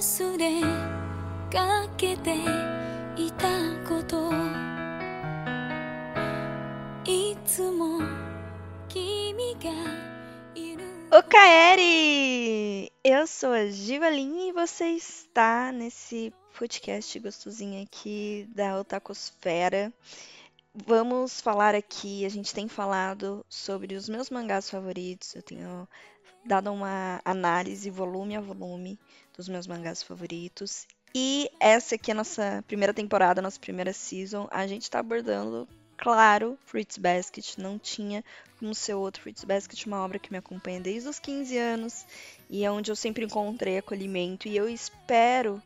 忘れかけていたこといつも君がいる O Kaeri! Eu sou a Givalin e você está nesse podcast gostosinho aqui da Otakosfera. Vamos falar aqui, a gente tem falado sobre os meus mangás favoritos, eu tenho dado uma análise volume a volume dos meus mangás favoritos. E essa aqui é a nossa primeira temporada, nossa primeira season. A gente tá abordando, claro, Fruits Basket. Não tinha como ser outro Fruits Basket, uma obra que me acompanha desde os 15 anos e é onde eu sempre encontrei acolhimento. E eu espero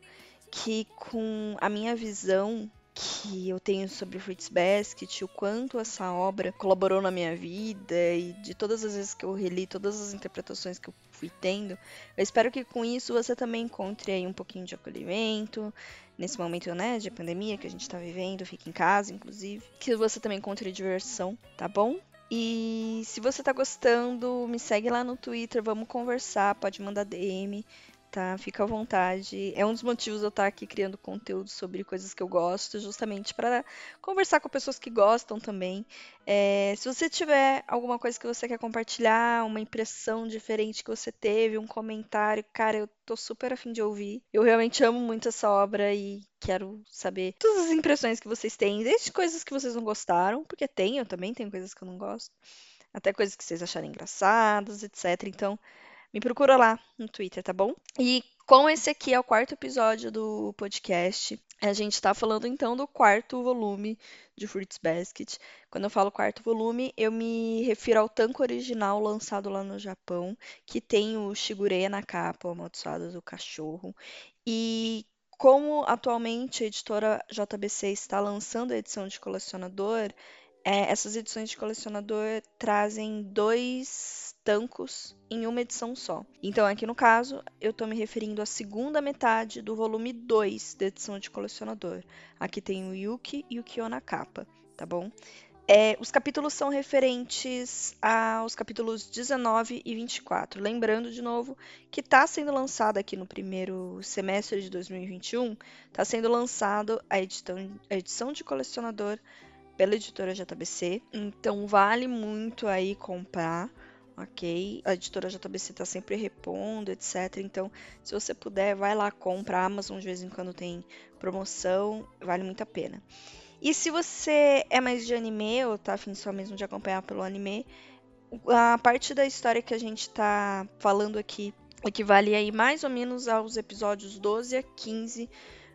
que com a minha visão que eu tenho sobre Fruits Basket, o quanto essa obra colaborou na minha vida e de todas as vezes que eu reli, todas as interpretações que eu fui tendo, eu espero que com isso você também encontre aí um pouquinho de acolhimento nesse momento, né, de pandemia que a gente tá vivendo, fique em casa, inclusive, que você também encontre diversão, tá bom? E se você tá gostando, me segue lá no Twitter, vamos conversar, pode mandar DM tá? Fica à vontade. É um dos motivos eu estar aqui criando conteúdo sobre coisas que eu gosto, justamente para conversar com pessoas que gostam também. É, se você tiver alguma coisa que você quer compartilhar, uma impressão diferente que você teve, um comentário, cara, eu tô super afim de ouvir. Eu realmente amo muito essa obra e quero saber todas as impressões que vocês têm, desde coisas que vocês não gostaram, porque tem, eu também tenho coisas que eu não gosto, até coisas que vocês acharem engraçadas, etc. Então, me procura lá no Twitter, tá bom? E como esse aqui é o quarto episódio do podcast, a gente está falando então do quarto volume de Fruits Basket. Quando eu falo quarto volume, eu me refiro ao tanco original lançado lá no Japão, que tem o Shigureya na capa, o amaldiçoado do cachorro. E como atualmente a editora JBC está lançando a edição de colecionador, é, essas edições de colecionador trazem dois tancos em uma edição só. Então, aqui no caso, eu estou me referindo à segunda metade do volume 2 da edição de colecionador. Aqui tem o Yuki e o Kyo na capa, tá bom? É, os capítulos são referentes aos capítulos 19 e 24. Lembrando de novo que está sendo lançado aqui no primeiro semestre de 2021, está sendo lançado a edição de colecionador pela editora JBC. Então vale muito aí comprar ok? A editora JBC está sempre repondo, etc. Então, se você puder, vai lá, compra. A Amazon de vez em quando tem promoção, vale muito a pena. E se você é mais de anime ou tá afim só mesmo de acompanhar pelo anime, a parte da história que a gente tá falando aqui equivale aí mais ou menos aos episódios 12 a 15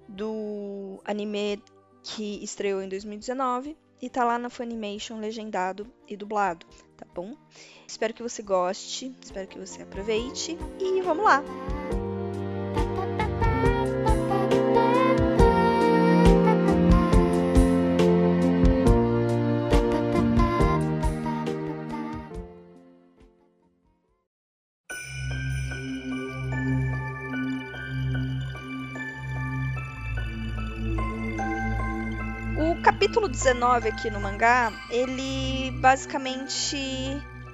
do anime que estreou em 2019 e tá lá na Funimation legendado e dublado, tá bom? Espero que você goste, espero que você aproveite e vamos lá! Capítulo 19 aqui no mangá, ele basicamente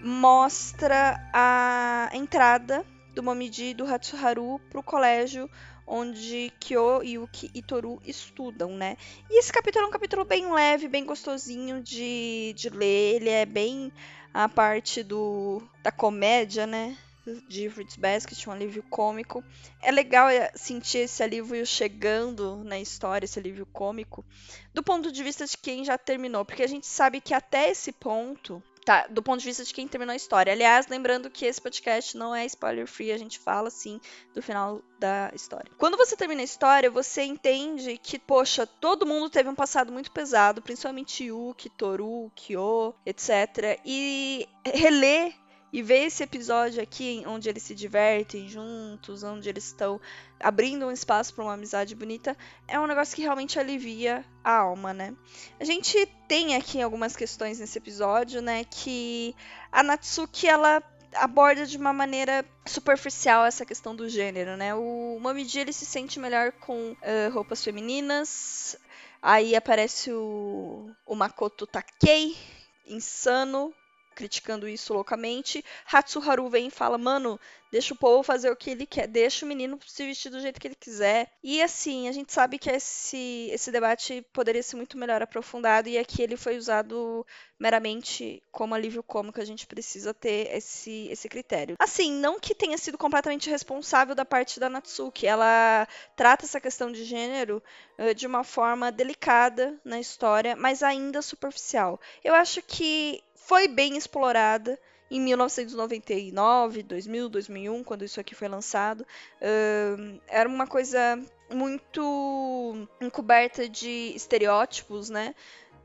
mostra a entrada do Momiji e do Hatsuharu pro colégio onde Kyo, Yuki e Toru estudam, né? E esse capítulo é um capítulo bem leve, bem gostosinho de, de ler. Ele é bem a parte do da comédia, né? De Fruits Basket, um alívio cômico. É legal é, sentir esse alívio chegando na história, esse alívio cômico, do ponto de vista de quem já terminou, porque a gente sabe que até esse ponto Tá, do ponto de vista de quem terminou a história. Aliás, lembrando que esse podcast não é spoiler free, a gente fala sim do final da história. Quando você termina a história, você entende que, poxa, todo mundo teve um passado muito pesado, principalmente Yuki, Toru, Kyo, etc. E reler e ver esse episódio aqui, onde eles se divertem juntos, onde eles estão abrindo um espaço para uma amizade bonita, é um negócio que realmente alivia a alma, né? A gente tem aqui algumas questões nesse episódio, né? Que a Natsuki, ela aborda de uma maneira superficial essa questão do gênero, né? O Momiji, ele se sente melhor com uh, roupas femininas, aí aparece o, o Makoto Takei, insano, criticando isso loucamente. Hatsuharu vem e fala: "Mano, deixa o povo fazer o que ele quer, deixa o menino se vestir do jeito que ele quiser". E assim, a gente sabe que esse esse debate poderia ser muito melhor aprofundado e aqui ele foi usado meramente como alívio cômico, a gente precisa ter esse esse critério. Assim, não que tenha sido completamente responsável da parte da Natsuki, ela trata essa questão de gênero uh, de uma forma delicada na história, mas ainda superficial. Eu acho que foi bem explorada em 1999, 2000, 2001, quando isso aqui foi lançado. Uh, era uma coisa muito encoberta de estereótipos, né?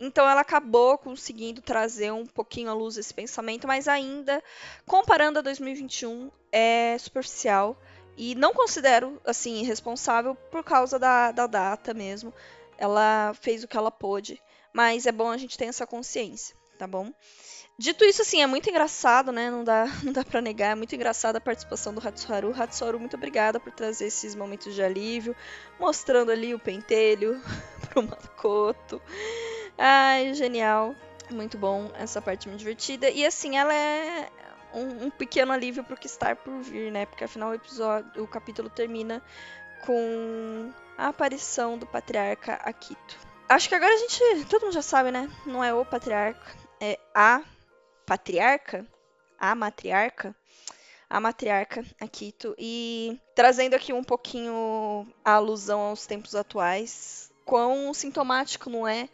Então ela acabou conseguindo trazer um pouquinho à luz esse pensamento, mas ainda, comparando a 2021, é superficial. E não considero, assim, responsável por causa da, da data mesmo. Ela fez o que ela pôde, mas é bom a gente ter essa consciência, tá bom? Dito isso, assim, é muito engraçado, né? Não dá, não dá pra negar. É muito engraçada a participação do Hatsuharu. Hatsuharu, muito obrigada por trazer esses momentos de alívio, mostrando ali o pentelho pro Makoto. Ai, genial. Muito bom. Essa parte muito divertida. E assim, ela é um, um pequeno alívio pro que está por vir, né? Porque afinal o episódio, o capítulo termina com a aparição do patriarca Akito. Acho que agora a gente. Todo mundo já sabe, né? Não é o patriarca, é a patriarca, a matriarca, a matriarca Akito, e trazendo aqui um pouquinho a alusão aos tempos atuais, quão sintomático não é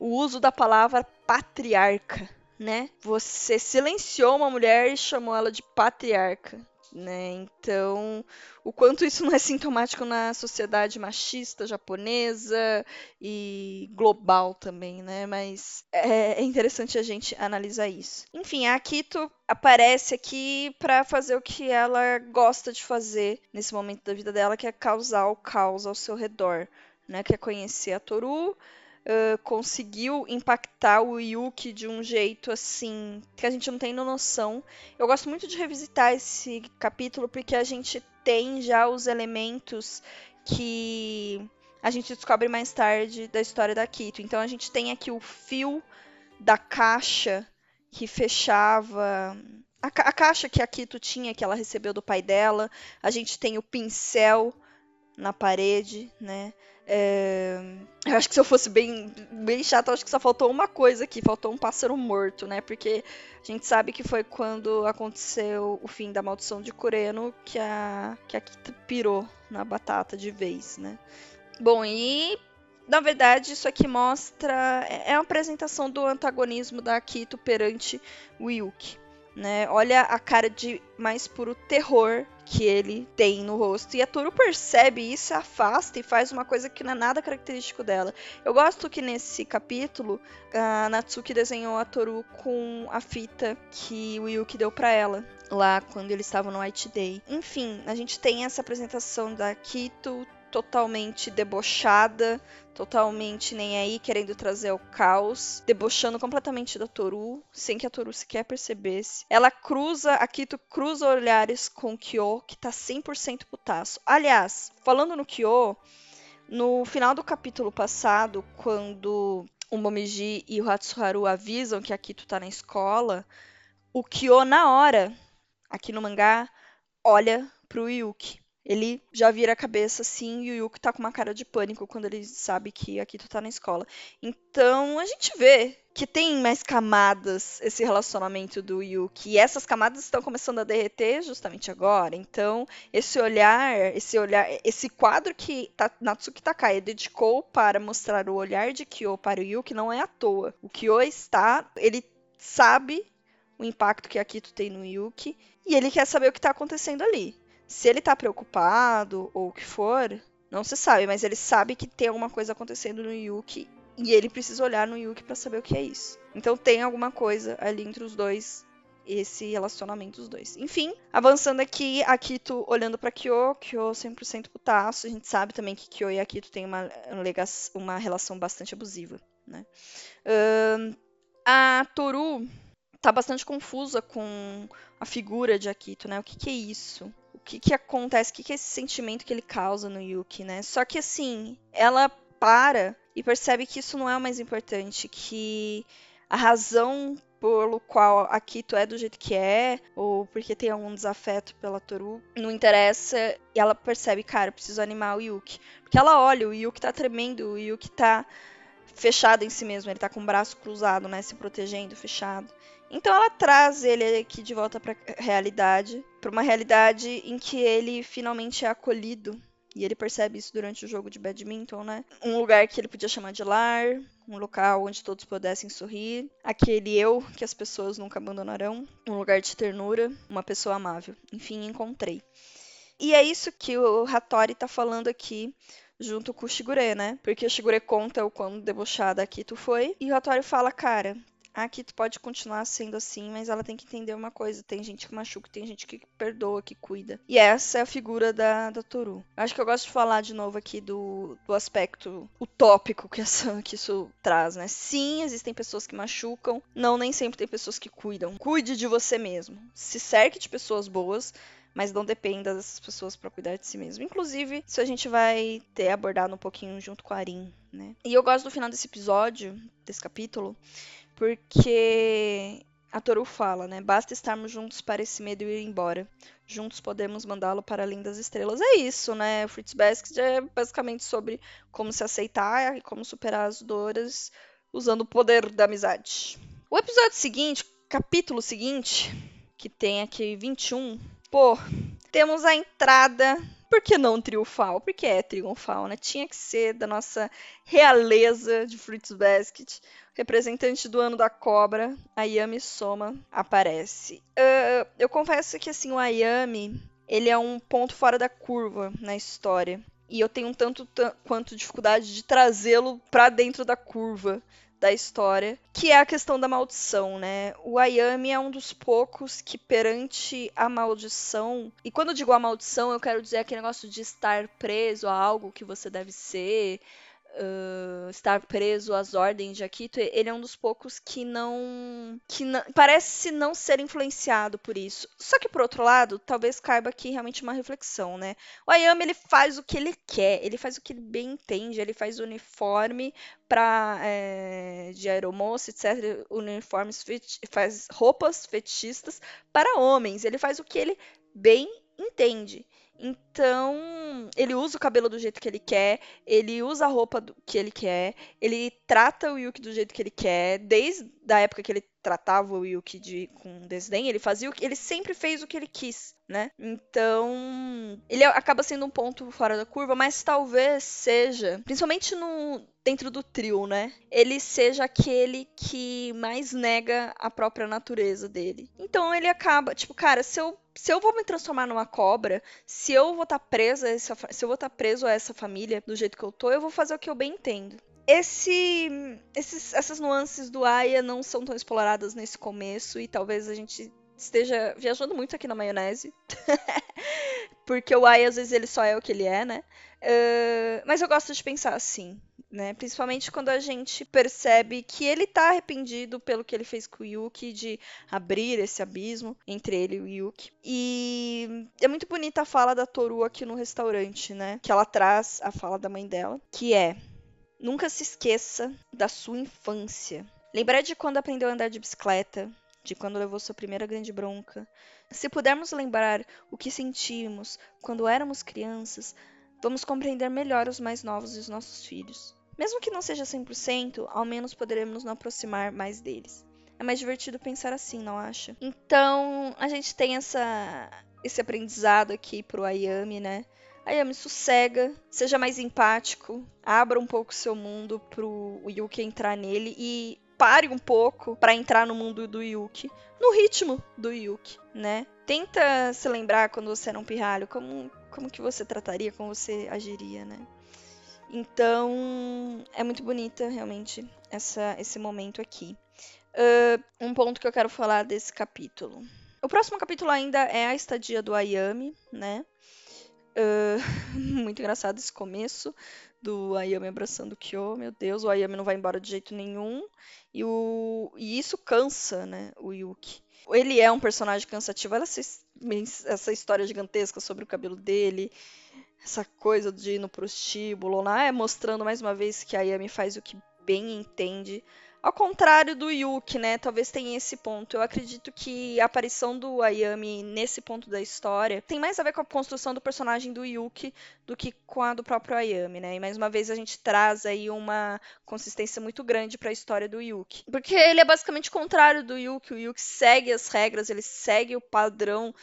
o uso da palavra patriarca, né? Você silenciou uma mulher e chamou ela de patriarca né? Então, o quanto isso não é sintomático na sociedade machista japonesa e global também, né? Mas é, é interessante a gente analisar isso. Enfim, a Akito aparece aqui para fazer o que ela gosta de fazer nesse momento da vida dela, que é causar o caos ao seu redor, né? Que é conhecer a Toru, uh, conseguiu impactar o Yuki de um jeito assim que a gente não tem noção. Eu gosto muito de revisitar esse capítulo porque a gente tem já os elementos que a gente descobre mais tarde da história da Kito. Então a gente tem aqui o fio da caixa que fechava a, ca a caixa que a Kito tinha, que ela recebeu do pai dela. A gente tem o pincel na parede, né? É... Eu acho que se eu fosse bem, bem chato, acho que só faltou uma coisa aqui, faltou um pássaro morto, né? Porque a gente sabe que foi quando aconteceu o fim da maldição de Kureno que a, que a Kita pirou na batata de vez, né? Bom, e na verdade isso aqui mostra. É, é uma apresentação do antagonismo da Akito perante o Yuki. Né? Olha a cara de mais puro terror que ele tem no rosto. E a Toru percebe isso, afasta e faz uma coisa que não é nada característico dela. Eu gosto que nesse capítulo a Natsuki desenhou a Toru com a fita que o Yuki deu para ela lá quando eles estavam no White Day. Enfim, a gente tem essa apresentação da Kito totalmente debochada, totalmente nem aí, querendo trazer o caos, debochando completamente da Toru, sem que a Toru sequer percebesse. Ela cruza, a Kito cruza olhares com o Kyo, que tá 100% putaço. Aliás, falando no Kyo, no final do capítulo passado, quando o Momiji e o Hatsuharu avisam que a Kito tá na escola, o Kyo, na hora, aqui no mangá, olha pro Yuki. Ele já vira a cabeça assim e o Yuki tá com uma cara de pânico quando ele sabe que a Kito tá na escola. Então a gente vê que tem mais camadas esse relacionamento do Yuki. E essas camadas estão começando a derreter justamente agora. Então, esse olhar, esse olhar, esse quadro que Natsuki Takai dedicou para mostrar o olhar de Kyo para o Yuki não é à toa. O Kyo está, ele sabe o impacto que a Kito tem no Yuki e ele quer saber o que está acontecendo ali. Se ele tá preocupado ou o que for, não se sabe, mas ele sabe que tem alguma coisa acontecendo no Yuki e ele precisa olhar no Yuki para saber o que é isso. Então tem alguma coisa ali entre os dois, esse relacionamento dos dois. Enfim, avançando aqui, Akito olhando para Kyo, Kyo 100% putaço. A gente sabe também que Kyo e Akito têm uma, uma relação bastante abusiva, né? A Toru tá bastante confusa com a figura de Akito, né? O que, que é isso? Que, que acontece, o que, que é esse sentimento que ele causa no Yuki, né? Só que assim, ela para e percebe que isso não é o mais importante, que a razão pelo qual a Kito é do jeito que é, ou porque tem algum desafeto pela Toru, não interessa, e ela percebe, cara, preciso animar o Yuki. Porque ela olha, o Yuki tá tremendo, o Yuki tá fechado em si mesmo, ele tá com o braço cruzado, né, se protegendo, fechado. Então ela traz ele aqui de volta para realidade, para uma realidade em que ele finalmente é acolhido. E ele percebe isso durante o jogo de badminton, né? Um lugar que ele podia chamar de lar, um local onde todos pudessem sorrir, aquele eu que as pessoas nunca abandonarão, um lugar de ternura, uma pessoa amável. Enfim, encontrei. E é isso que o Hattori tá falando aqui junto com o Shigure, né? Porque o Shigure conta o quão debochada a Kito foi. E o Hattori fala, cara, a Kito pode continuar sendo assim, mas ela tem que entender uma coisa: tem gente que machuca, tem gente que perdoa, que cuida. E essa é a figura da, da Toru. Acho que eu gosto de falar de novo aqui do, do aspecto utópico que, essa, que isso traz, né? Sim, existem pessoas que machucam, não, nem sempre tem pessoas que cuidam. Cuide de você mesmo. Se cerque de pessoas boas, mas não dependa dessas pessoas para cuidar de si mesmo. Inclusive, isso a gente vai ter abordado um pouquinho junto com a Arin, né? E eu gosto do final desse episódio, desse capítulo, porque a Toru fala, né? Basta estarmos juntos para esse medo ir embora. Juntos podemos mandá-lo para além das estrelas. É isso, né? Fruits Basket é basicamente sobre como se aceitar e como superar as dores usando o poder da amizade. O episódio seguinte, capítulo seguinte, que tem aqui 21, pô, temos a entrada por que não triunfal? Porque é triunfal, né? Tinha que ser da nossa realeza de Fruits Basket. Representante do ano da cobra, Ayami Soma aparece. Uh, eu confesso que assim, o Ayami, ele é um ponto fora da curva na história. E eu tenho um tanto quanto dificuldade de trazê-lo para dentro da curva da história, que é a questão da maldição, né? O Ayami é um dos poucos que perante a maldição, e quando eu digo a maldição, eu quero dizer aquele negócio de estar preso a algo que você deve ser, uh, estar preso às ordens de Akito, ele é um dos poucos que não. que não, parece não ser influenciado por isso. Só que, por outro lado, talvez caiba aqui realmente uma reflexão, né? O Ayami, ele faz o que ele quer, ele faz o que ele bem entende, ele faz uniforme para é, de aeromoça, etc. Uniformes, faz roupas fetichistas para homens, ele faz o que ele bem entende. Então, ele usa o cabelo do jeito que ele quer, ele usa a roupa do, que ele quer, ele trata o Yuki do jeito que ele quer, desde a época que ele tratava o Yuki de, com desdém, ele fazia o que ele sempre fez o que ele quis, né? Então, ele acaba sendo um ponto fora da curva, mas talvez seja, principalmente no dentro do trio, né? Ele seja aquele que mais nega a própria natureza dele. Então ele acaba, tipo, cara, se eu se eu vou me transformar numa cobra, se eu vou estar tá presa, essa, se eu vou estar tá preso a essa família do jeito que eu tô, eu vou fazer o que eu bem entendo esse, esses, essas nuances do Aya não são tão exploradas nesse começo e talvez a gente esteja viajando muito aqui na maionese. Porque o Aya, às vezes, ele só é o que ele é, né? Uh, mas eu gosto de pensar assim, né? Principalmente quando a gente percebe que ele tá arrependido pelo que ele fez com o Yuki, de abrir esse abismo entre ele e o Yuki. E é muito bonita a fala da Toru aqui no restaurante, né? Que ela traz a fala da mãe dela, que é Nunca se esqueça da sua infância. Lembrar de quando aprendeu a andar de bicicleta, de quando levou sua primeira grande bronca. Se pudermos lembrar o que sentimos quando éramos crianças, vamos compreender melhor os mais novos e os nossos filhos. Mesmo que não seja 100%, ao menos poderemos nos aproximar mais deles. É mais divertido pensar assim, não acha? Então, a gente tem essa esse aprendizado aqui pro Ayami, né? Ayami, sossega, seja mais empático, abra um pouco seu mundo pro Yuki entrar nele e pare um pouco para entrar no mundo do Yuki, no ritmo do Yuki, né? Tenta se lembrar quando você era um pirralho, como, como que você trataria, como você agiria, né? Então, é muito bonita realmente essa, esse momento aqui. Uh, um ponto que eu quero falar desse capítulo. O próximo capítulo ainda é a estadia do Ayami, né? Muito engraçado esse começo do Ayami abraçando o Kyo. Meu Deus, o Ayami não vai embora de jeito nenhum. E, o, e isso cansa, né, o Yuki. Ele é um personagem cansativo. Olha essa, essa história gigantesca sobre o cabelo dele. Essa coisa de ir no prostíbulo lá. É mostrando mais uma vez que a Ayami faz o que bem entende. Ao contrário do Yuki, né? Talvez tenha esse ponto. Eu acredito que a aparição do Ayami nesse ponto da história tem mais a ver com a construção do personagem do Yuki do que com a do próprio Ayami, né? E mais uma vez a gente traz aí uma consistência muito grande para a história do Yuki. Porque ele é basicamente o contrário do Yuki. O Yuki segue as regras, ele segue o padrão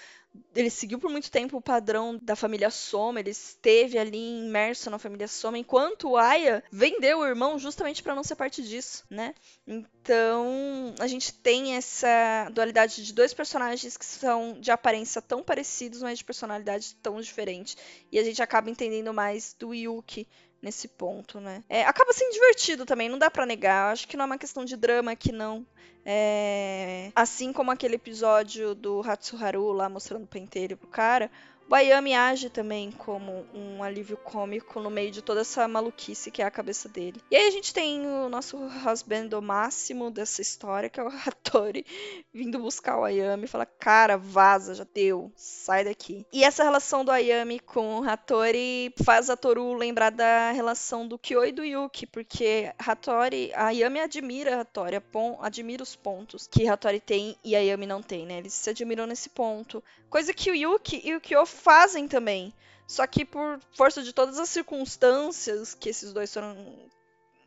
ele seguiu por muito tempo o padrão da família Soma, ele esteve ali imerso na família Soma, enquanto o Aya vendeu o irmão justamente para não ser parte disso, né? Então, a gente tem essa dualidade de dois personagens que são de aparência tão parecidos, mas de personalidade tão diferente. E a gente acaba entendendo mais do Yuki nesse ponto, né? É, acaba sendo divertido também, não dá para negar. Acho que não é uma questão de drama aqui, não. É... Assim como aquele episódio do Hatsuharu lá mostrando o pentelho pro cara, Bayami age também como um alívio cômico no meio de toda essa maluquice que é a cabeça dele. E aí a gente tem o nosso husband máximo dessa história, que é o Hattori, vindo buscar o Ayami e falar: Cara, vaza, já deu, sai daqui. E essa relação do Ayami com o Hattori faz a Toru lembrar da relação do Kyo e do Yuki, porque Hattori, a Ayami admira Hattori, admira os pontos que Hattori tem e Ayami não tem, né? Eles se admiram nesse ponto. Coisa que o Yuki e o Kyo fazem também. Só que por força de todas as circunstâncias que esses dois foram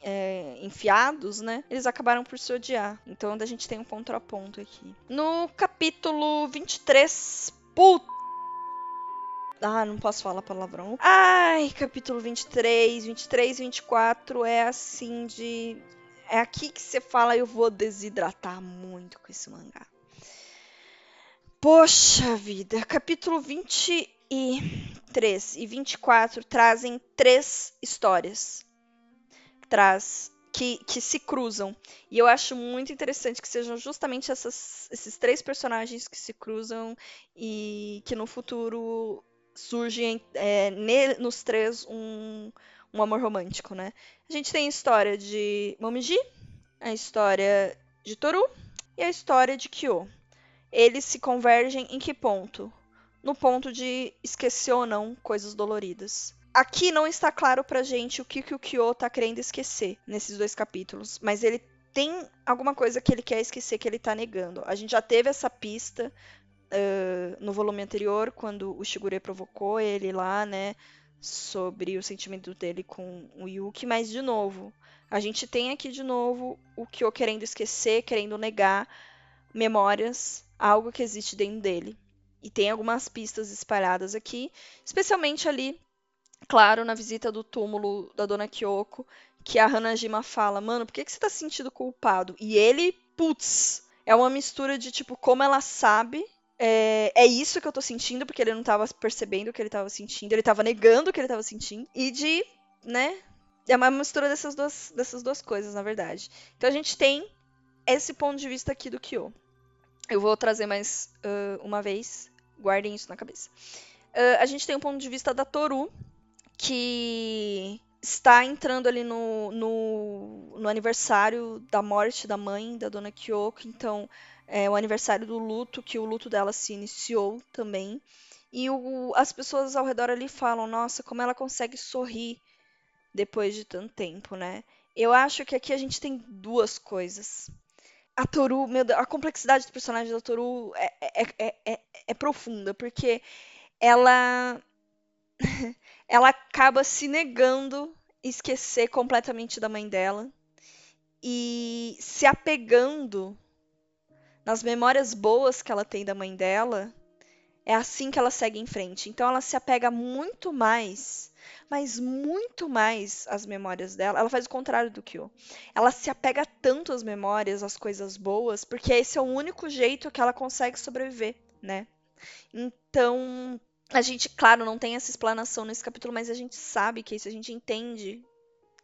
é, enfiados, né? Eles acabaram por se odiar. Então a gente tem um ponto a ponto aqui. No capítulo 23. Puta! Ah, não posso falar palavrão. Ai, capítulo 23, 23 e 24 é assim de. É aqui que você fala, eu vou desidratar muito com esse mangá. Poxa vida, capítulo 23 e 24 trazem três histórias. Traz que, que se cruzam. E eu acho muito interessante que sejam justamente essas, esses três personagens que se cruzam e que no futuro surge é, ne, nos três um, um amor romântico, né? A gente tem a história de Momiji, a história de Toru e a história de Kyo eles se convergem em que ponto? No ponto de esquecer ou não coisas doloridas. Aqui não está claro pra gente o que, que o Kyo tá querendo esquecer nesses dois capítulos, mas ele tem alguma coisa que ele quer esquecer que ele tá negando. A gente já teve essa pista uh, no volume anterior, quando o Shigure provocou ele lá, né? Sobre o sentimento dele com o Yuki, mas de novo, a gente tem aqui de novo o Kyo querendo esquecer, querendo negar memórias algo que existe dentro dele. E tem algumas pistas espalhadas aqui, especialmente ali, claro, na visita do túmulo da dona Kyoko, que a Hanajima fala: Mano, por que, que você tá se sentindo culpado? E ele, putz, é uma mistura de tipo, como ela sabe. É, é isso que eu tô sentindo, porque ele não tava percebendo o que ele tava sentindo, ele tava negando o que ele tava sentindo, e de, né? É uma mistura dessas duas, dessas duas coisas, na verdade. Então a gente tem esse ponto de vista aqui do Kyo. Eu vou trazer mais uh, uma vez, guardem isso na cabeça. Uh, a gente tem um ponto de vista da Toru, que está entrando ali no, no, no, aniversário da morte da mãe da dona Kyoko, então é o aniversário do luto, que o luto dela se iniciou também. E o, as pessoas ao redor ali falam, nossa, como ela consegue sorrir depois de tanto tempo, né? Eu acho que aqui a gente tem duas coisas a Toru, meu Deus, a complexidade do personagem da Toru é, é, é, é, é profunda, porque ela ela acaba se negando esquecer completamente da mãe dela e se apegando nas memórias boas que ela tem da mãe dela. É assim que ela segue em frente. Então ela se apega muito mais mas muito mais as memórias dela. Ela faz o contrário do Kyo. Ela se apega tanto às memórias, às coisas boas, porque esse é o único jeito que ela consegue sobreviver, né? Então, a gente, claro, não tem essa explanação nesse capítulo, mas a gente sabe que isso, a gente entende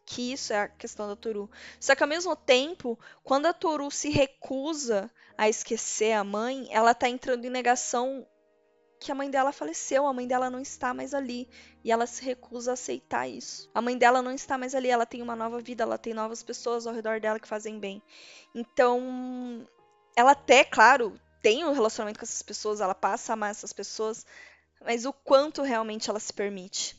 que isso é a questão da Toru. Só que ao mesmo tempo, quando a Toru se recusa a esquecer a mãe, ela tá entrando em negação que a mãe dela faleceu, a mãe dela não está mais ali. E ela se recusa a aceitar isso. A mãe dela não está mais ali, ela tem uma nova vida, ela tem novas pessoas ao redor dela que fazem bem. Então, ela até, claro, tem um relacionamento com essas pessoas, ela passa a amar essas pessoas, mas o quanto realmente ela se permite,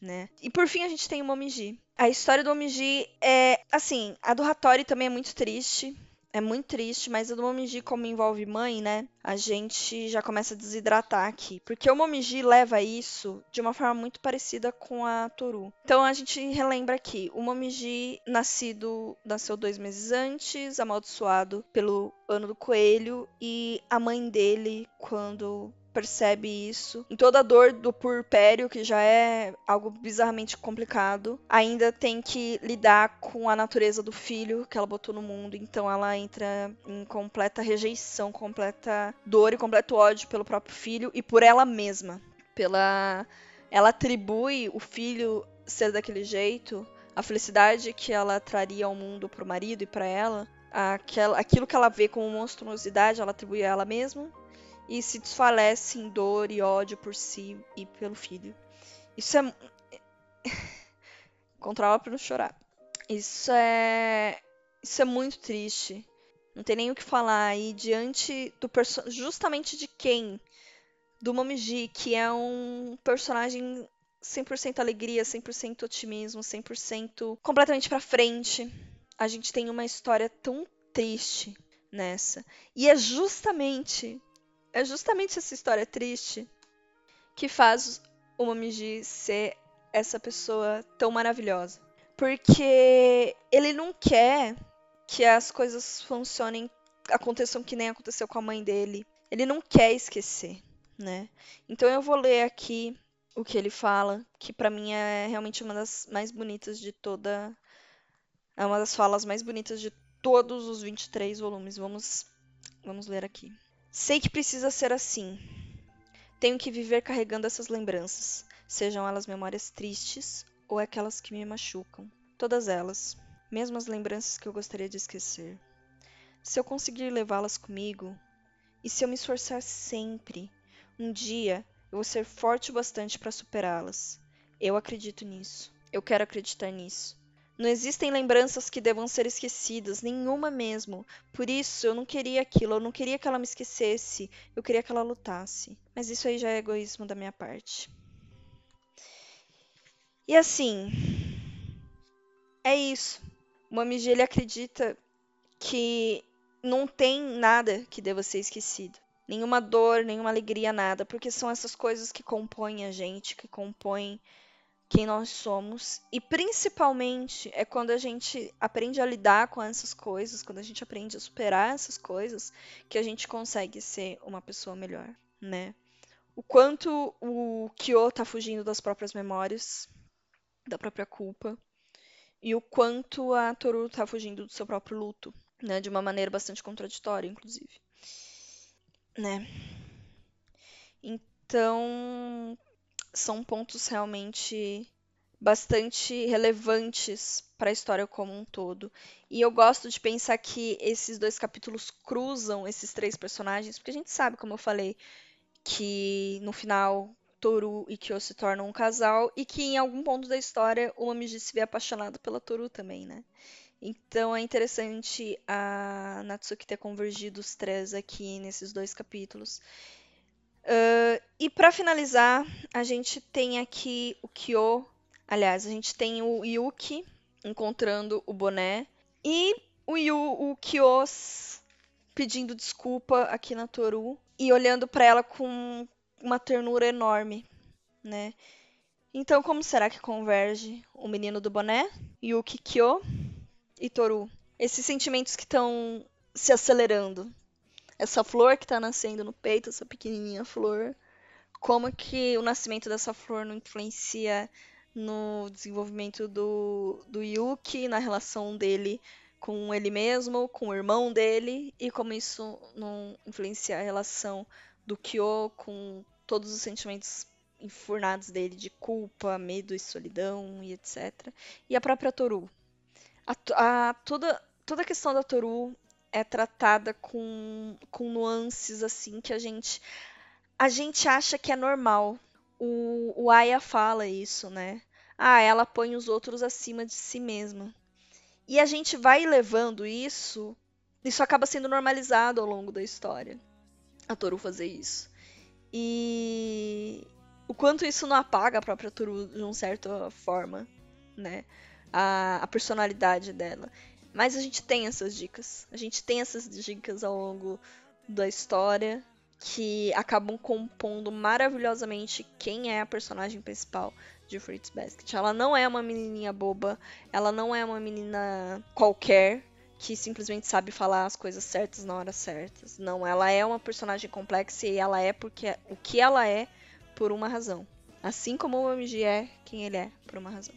né? E por fim a gente tem o Momiji. A história do Omiji é. Assim, a do Hattori também é muito triste. É muito triste, mas do Momiji, como envolve mãe, né? A gente já começa a desidratar aqui. Porque o Momiji leva isso de uma forma muito parecida com a Toru. Então a gente relembra aqui: o Momiji, nascido, nasceu dois meses antes, amaldiçoado pelo ano do coelho, e a mãe dele, quando percebe isso. Em toda a dor do purpério, que já é algo bizarramente complicado, ainda tem que lidar com a natureza do filho que ela botou no mundo. Então ela entra em completa rejeição, completa dor e completo ódio pelo próprio filho e por ela mesma. Pela ela atribui o filho ser daquele jeito, a felicidade que ela traria ao mundo pro marido e para ela, aquela, aquilo que ela vê como monstruosidade, ela atribui a ela mesma e se desfalece em dor e ódio por si e pelo filho. Isso é. Controla para não chorar. Isso é. Isso é muito triste. Não tem nem o que falar. E diante do personagem. Justamente de quem? Do Momiji, que é um personagem 100% alegria, 100% otimismo, 100% completamente pra frente. A gente tem uma história tão triste nessa. E é justamente é justamente essa história triste que faz o Momiji ser essa pessoa tão maravilhosa. Porque ele não quer que as coisas funcionem, aconteçam que nem aconteceu com a mãe dele. Ele não quer esquecer, né? Então eu vou ler aqui o que ele fala, que para mim é realmente uma das mais bonitas de toda é uma das falas mais bonitas de todos os 23 volumes. Vamos vamos ler aqui. Sei que precisa ser assim. Tenho que viver carregando essas lembranças, sejam elas memórias tristes ou aquelas que me machucam. Todas elas, mesmo as lembranças que eu gostaria de esquecer. Se eu conseguir levá-las comigo, e se eu me esforçar sempre, um dia eu vou ser forte o bastante para superá-las. Eu acredito nisso. Eu quero acreditar nisso. Não existem lembranças que devam ser esquecidas, nenhuma mesmo. Por isso, eu não queria aquilo, eu não queria que ela me esquecesse, eu queria que ela lutasse. Mas isso aí já é egoísmo da minha parte. E assim, é isso. O ele acredita que não tem nada que deva ser esquecido. Nenhuma dor, nenhuma alegria, nada. Porque são essas coisas que compõem a gente, que compõem quem nós somos e principalmente é quando a gente aprende a lidar com essas coisas, quando a gente aprende a superar essas coisas, que a gente consegue ser uma pessoa melhor, né? O quanto o Kyo tá fugindo das próprias memórias, da própria culpa, e o quanto a Toru tá fugindo do seu próprio luto, né? De uma maneira bastante contraditória, inclusive. Né? Então, são pontos realmente bastante relevantes para a história como um todo. E eu gosto de pensar que esses dois capítulos cruzam esses três personagens, porque a gente sabe, como eu falei, que no final Toru e Kyo se tornam um casal e que em algum ponto da história o Momiji se vê apaixonado pela Toru também, né? Então é interessante a Natsuki ter convergido os três aqui nesses dois capítulos. Uh, e para finalizar, a gente tem aqui o Kyo. Aliás, a gente tem o Yuki encontrando o boné. E o, Yu, o Kyo pedindo desculpa aqui na Toru. E olhando para ela com uma ternura enorme, né? Então, como será que converge o menino do boné, Yuki Kyo e Toru? Esses sentimentos que estão se acelerando essa flor que está nascendo no peito, essa pequenininha flor, como que o nascimento dessa flor não influencia no desenvolvimento do, do Yuki, na relação dele com ele mesmo, com o irmão dele, e como isso não influencia a relação do Kyo com todos os sentimentos enfurnados dele de culpa, medo e solidão e etc. E a própria Toru. A, a, toda, toda a questão da Toru é tratada com, com nuances assim que a gente a gente acha que é normal. O, o Aya fala isso, né? Ah, ela põe os outros acima de si mesma. E a gente vai levando isso, isso acaba sendo normalizado ao longo da história. A Toru fazer isso. E o quanto isso não apaga a própria Toru de uma certa forma, né? a, a personalidade dela. Mas a gente tem essas dicas. A gente tem essas dicas ao longo da história que acabam compondo maravilhosamente quem é a personagem principal de Fruits Basket. Ela não é uma menininha boba, ela não é uma menina qualquer que simplesmente sabe falar as coisas certas na hora certas. Não, ela é uma personagem complexa e ela é porque o que ela é por uma razão. Assim como o MG é quem ele é por uma razão.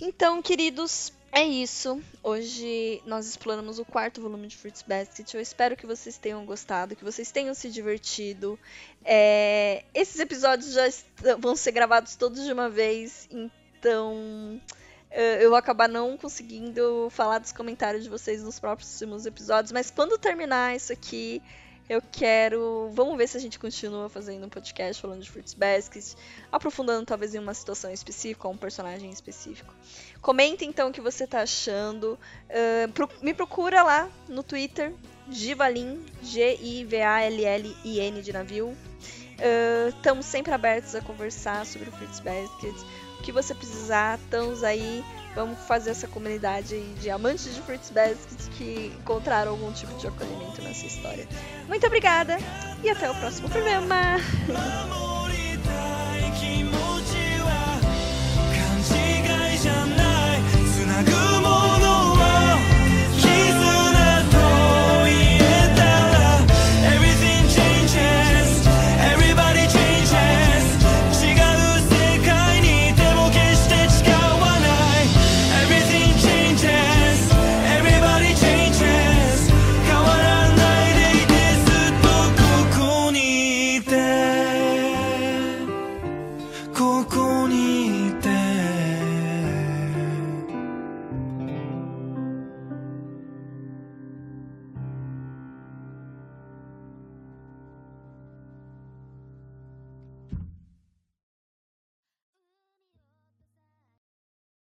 Então, queridos, é isso. Hoje nós exploramos o quarto volume de Fruits Basket. Eu espero que vocês tenham gostado, que vocês tenham se divertido. É... Esses episódios já vão ser gravados todos de uma vez, então eu vou acabar não conseguindo falar dos comentários de vocês nos próximos episódios. Mas quando terminar isso aqui, eu quero. Vamos ver se a gente continua fazendo um podcast falando de Fruits Basket, aprofundando talvez em uma situação específica, ou um personagem específico. Comenta então o que você tá achando. Uh, pro... me procura lá no Twitter, Givalin, G-I-V-A-L-L-I-N de navio. Estamos uh, sempre abertos a conversar sobre o Fruits Basket. O que você precisar, estamos aí. Vamos fazer essa comunidade de amantes de Fruits Basket que encontraram algum tipo de acolhimento nessa história. Muito obrigada e até o próximo programa!